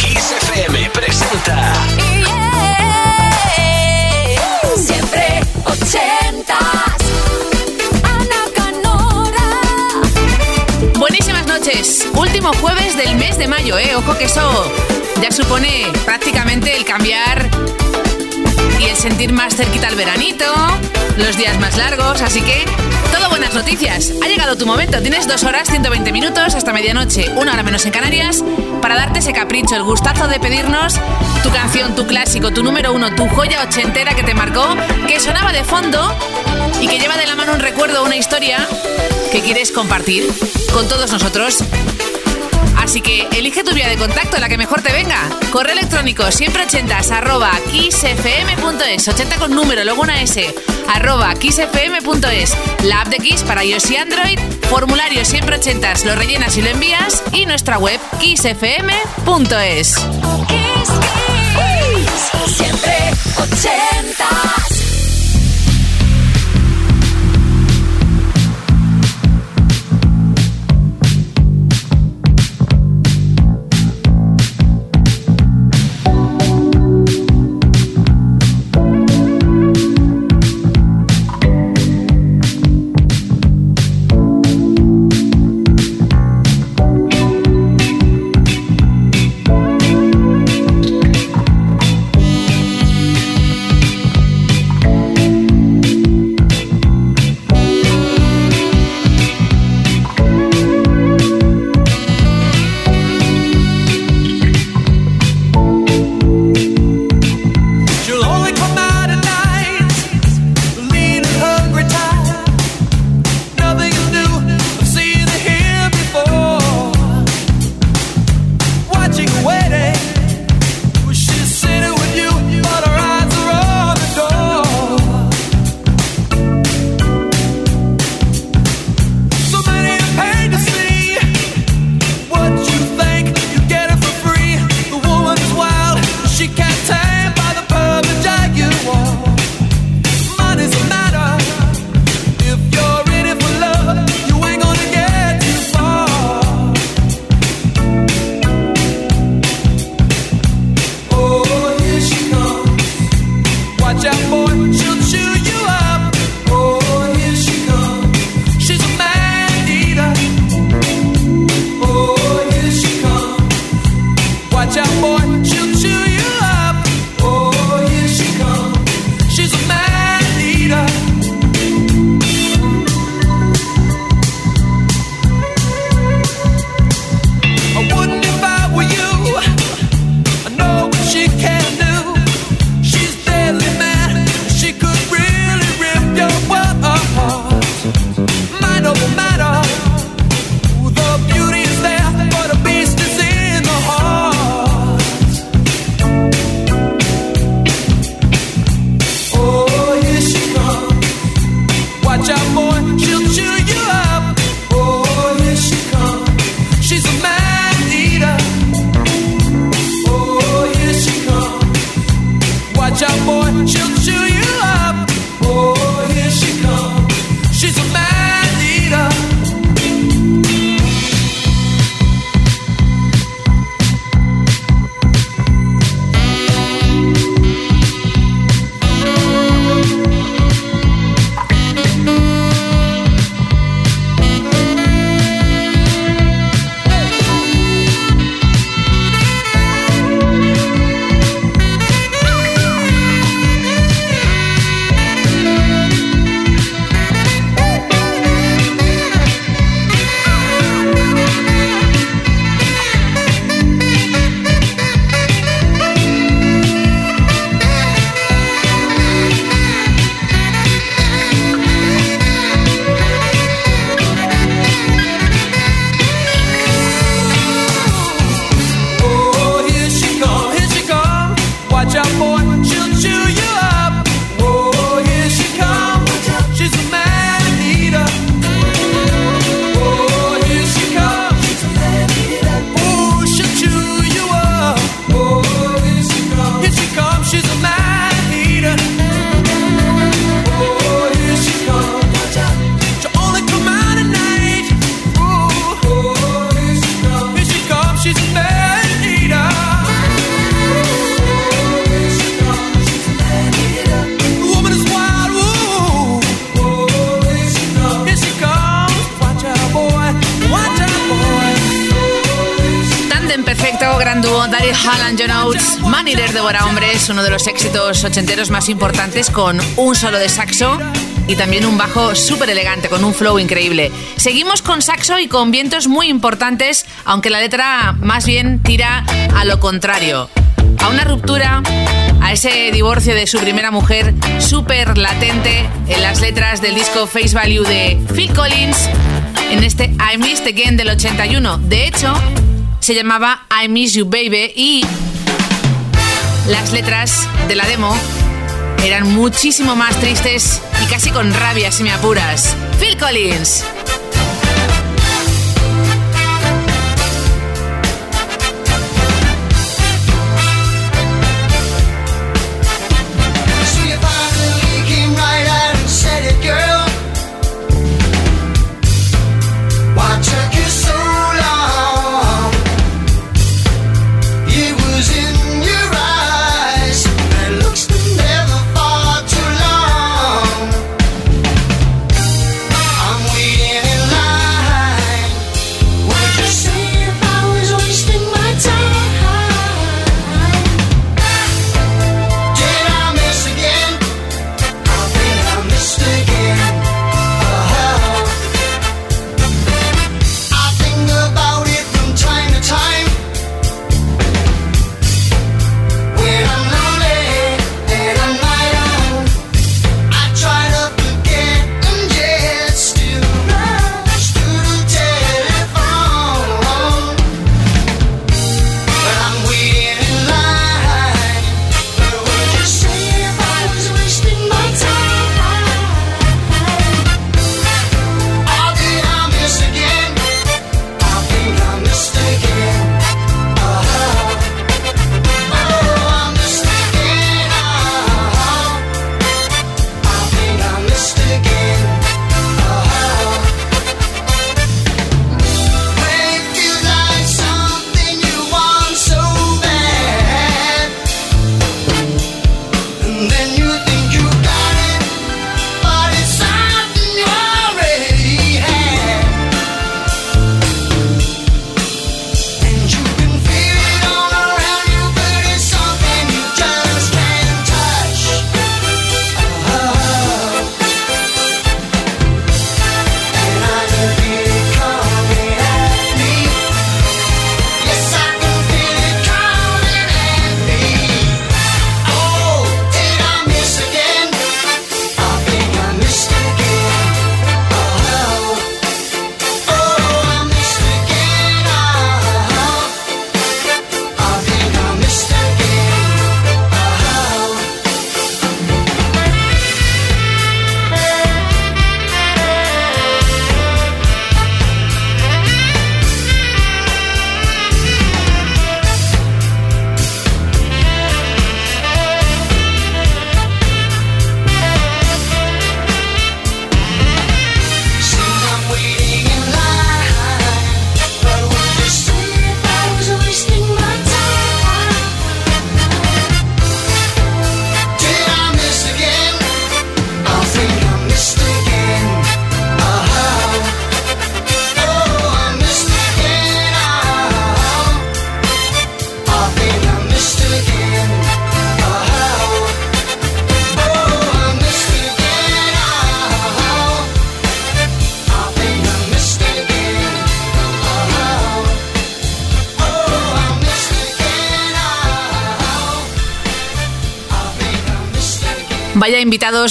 Kiss FM presenta. Siempre ochentas. Ana Canora. Buenísimas noches. Último jueves del mes de mayo, ¿eh? Ojo que eso ya supone prácticamente el cambiar y el sentir más cerquita el veranito, los días más largos, así que todo buenas noticias. Ha llegado tu momento. Tienes dos horas, 120 minutos hasta medianoche, una hora menos en Canarias, para darte ese capricho, el gustazo de pedirnos tu canción, tu clásico, tu número uno, tu joya ochentera que te marcó, que sonaba de fondo y que lleva de la mano un recuerdo, una historia que quieres compartir con todos nosotros. Así que elige tu vía de contacto, la que mejor te venga. Correo electrónico siempre ochentas arroba kissfm.es, 80 con número, luego una S, arroba kissfm.es, la app de Kiss para iOS y Android, formulario siempre ochentas, lo rellenas y lo envías, y nuestra web kissfm.es. Kiss, Kiss. Siempre ochentas. Daryl Hall John Oates. Man Eater devora hombres, uno de los éxitos ochenteros más importantes con un solo de saxo y también un bajo súper elegante con un flow increíble. Seguimos con saxo y con vientos muy importantes, aunque la letra más bien tira a lo contrario. A una ruptura, a ese divorcio de su primera mujer súper latente en las letras del disco Face Value de Phil Collins en este I Missed Again del 81. De hecho, se llamaba I Miss You Baby y las letras de la demo eran muchísimo más tristes y casi con rabia si me apuras. Phil Collins.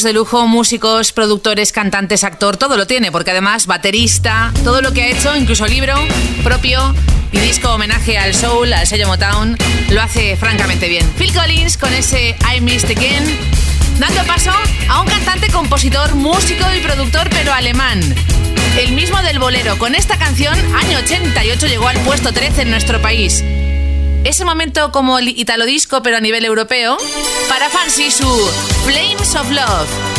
De lujo, músicos, productores, cantantes, actor, todo lo tiene, porque además baterista, todo lo que ha hecho, incluso libro propio y disco homenaje al soul, al sello Motown, lo hace francamente bien. Phil Collins con ese I Missed Again, dando paso a un cantante, compositor, músico y productor, pero alemán. El mismo del bolero, con esta canción, año 88 llegó al puesto 13 en nuestro país ese momento como el italo disco, pero a nivel europeo, para Fancy su Flames of Love.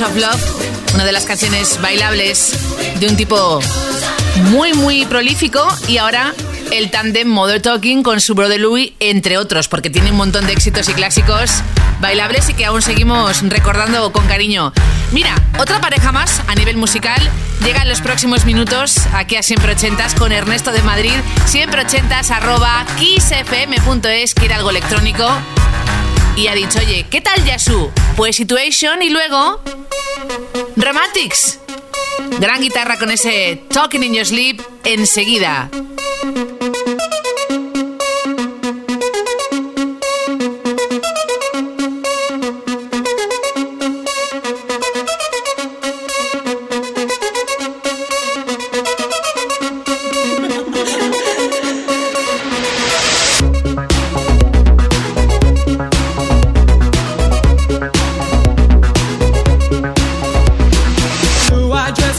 Of Love, una de las canciones bailables de un tipo muy, muy prolífico y ahora el tándem Mother Talking con su brother Louis, entre otros, porque tiene un montón de éxitos y clásicos bailables y que aún seguimos recordando con cariño. Mira, otra pareja más a nivel musical llega en los próximos minutos aquí a Siempre Ochentas con Ernesto de Madrid, siempre ochentas arroba kissfm.es, que era algo electrónico. Y ha dicho, oye, ¿qué tal Yasu? Pues Situation y luego Romantics. Gran guitarra con ese Talking in Your Sleep enseguida.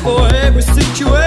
for every situation.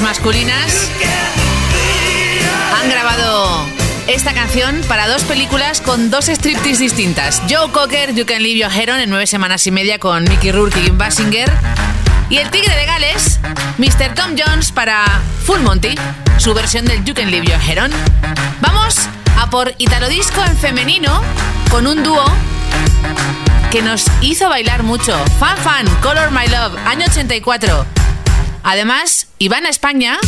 Masculinas han grabado esta canción para dos películas con dos striptease distintas. Joe Cocker, You Can Leave Your Head On en nueve semanas y media con Mickey Rourke y Kim Basinger. Y el tigre de Gales, Mr. Tom Jones para Full Monty, su versión del You Can Leave Your Head On. Vamos a por Italo Disco en femenino con un dúo que nos hizo bailar mucho. Fan Fan, Color My Love, año 84. Además, Ivana España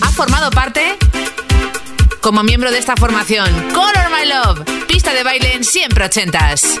ha formado parte como miembro de esta formación. Color My Love, pista de baile en siempre ochentas.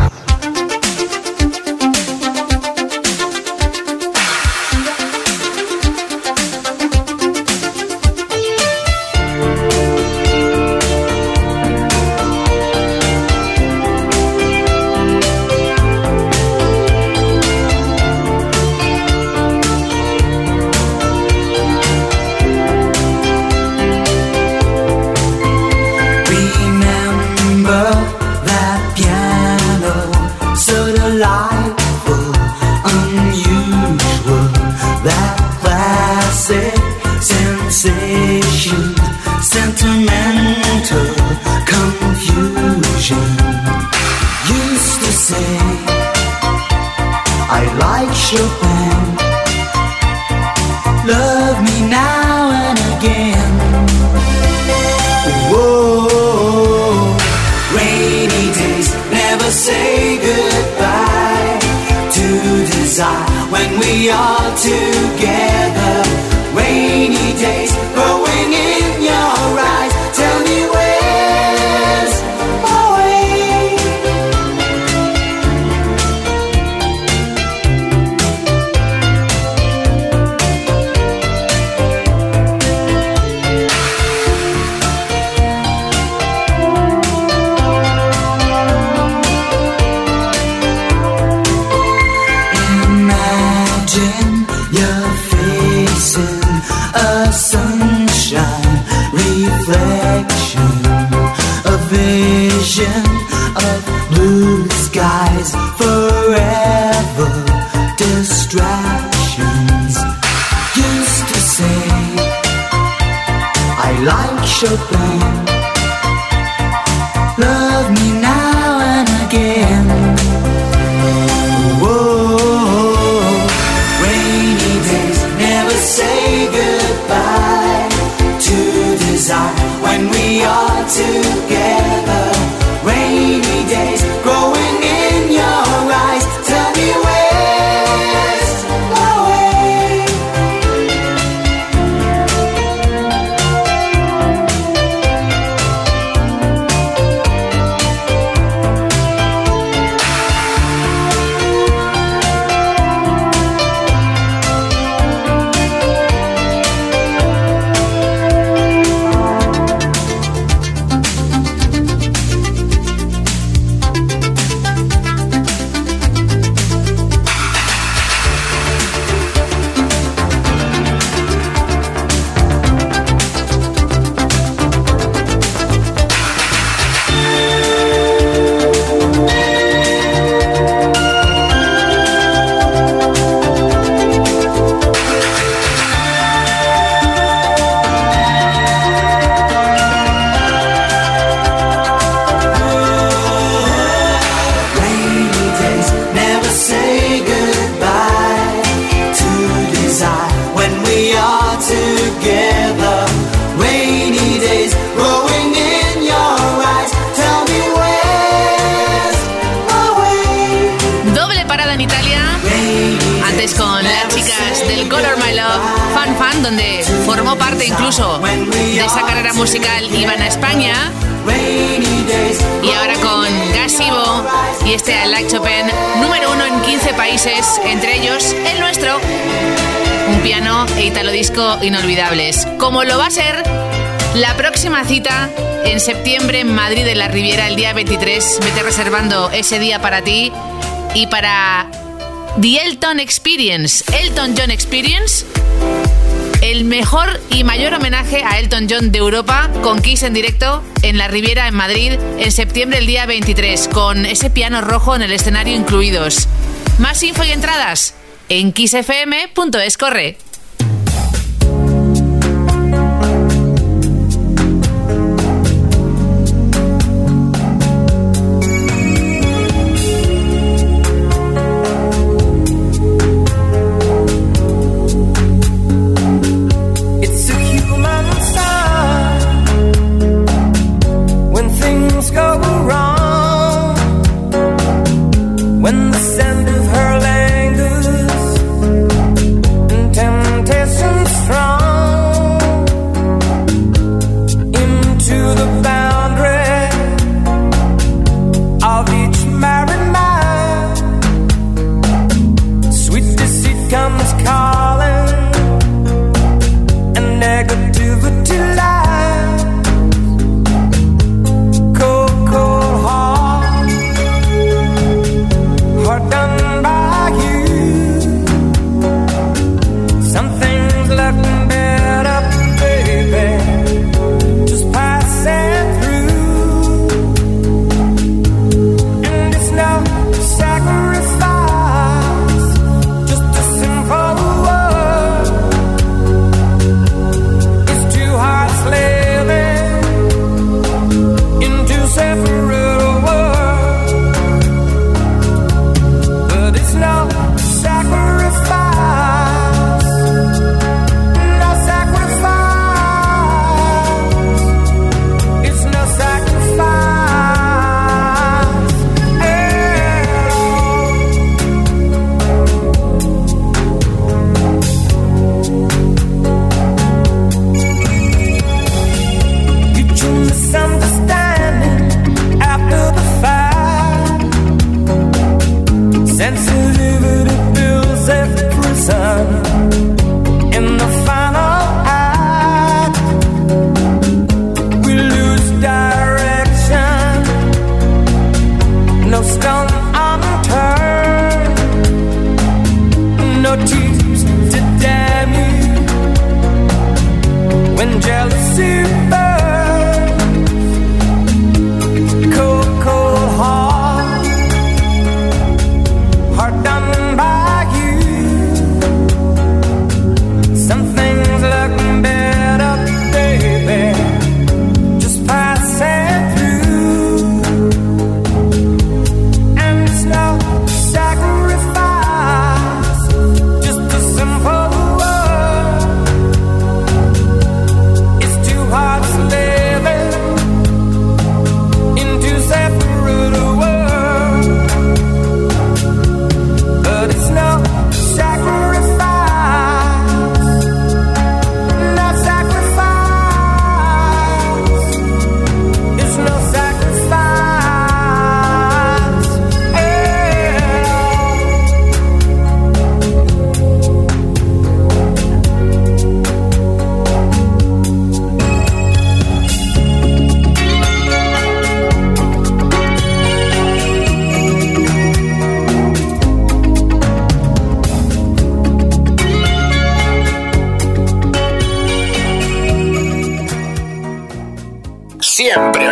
Used to say, I like Chopin, love me now and again. Whoa, rainy days never say goodbye to desire when we are together. Show down. Septiembre en Madrid de la Riviera el día 23. Vete reservando ese día para ti y para The Elton Experience. Elton John Experience el mejor y mayor homenaje a Elton John de Europa con Kiss en directo en la Riviera en Madrid en septiembre el día 23 con ese piano rojo en el escenario incluidos. Más info y entradas en kissfm.es corre.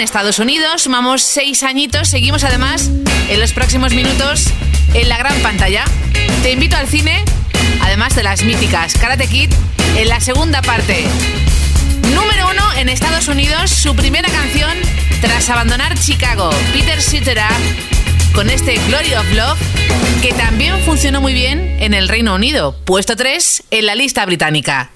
En Estados Unidos. Sumamos 6 añitos. Seguimos además en los próximos minutos en la gran pantalla. Te invito al cine, además de las míticas Karate Kid, en la segunda parte. Número 1 en Estados Unidos, su primera canción tras abandonar Chicago. Peter Cetera con este Glory of Love, que también funcionó muy bien en el Reino Unido, puesto 3 en la lista británica.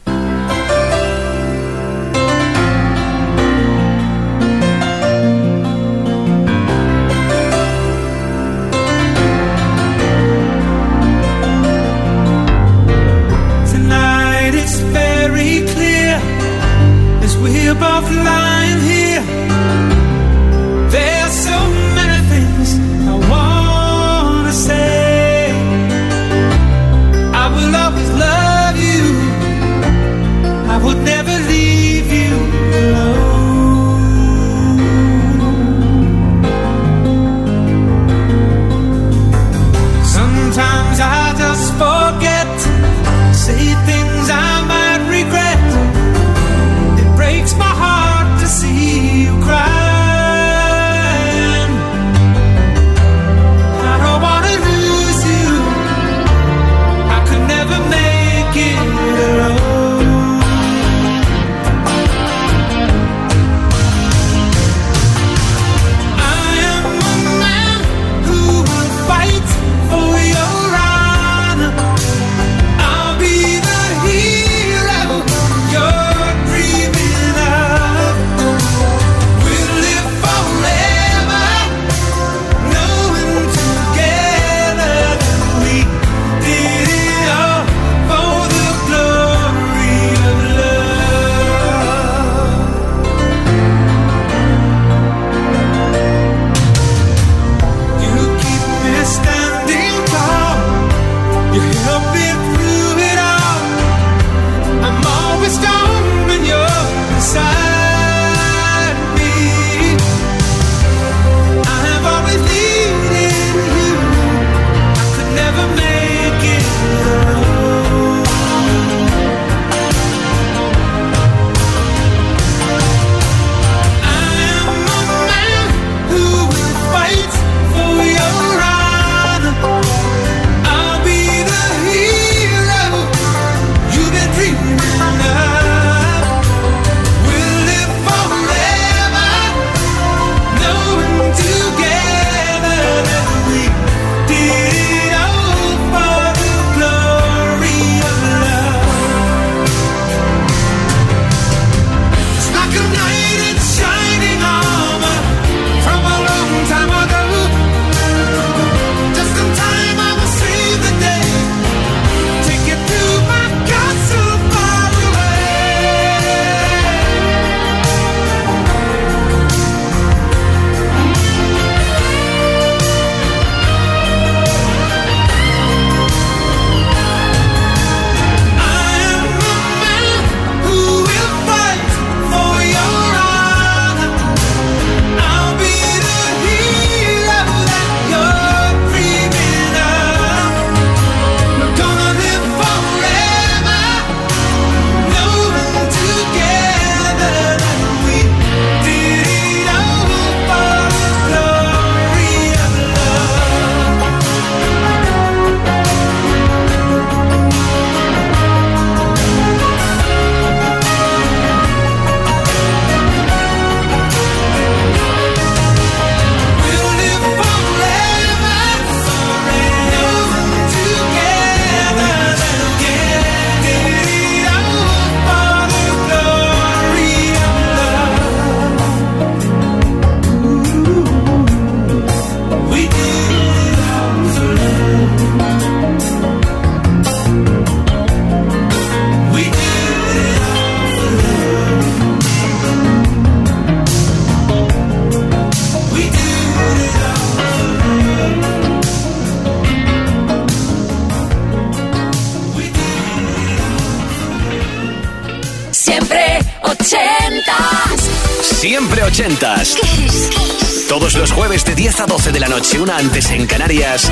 noche, una antes en Canarias.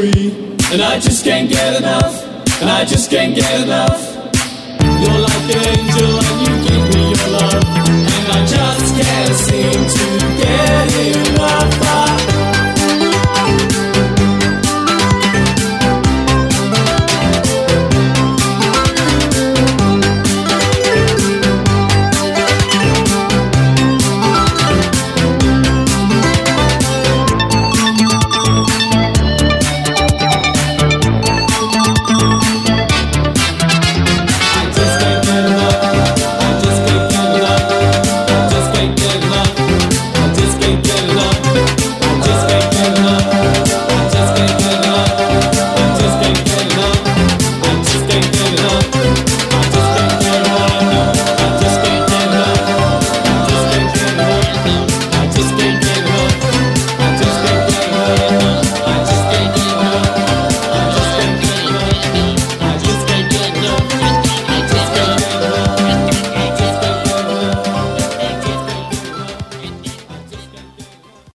free. And I just can't get enough. And I just can't get enough.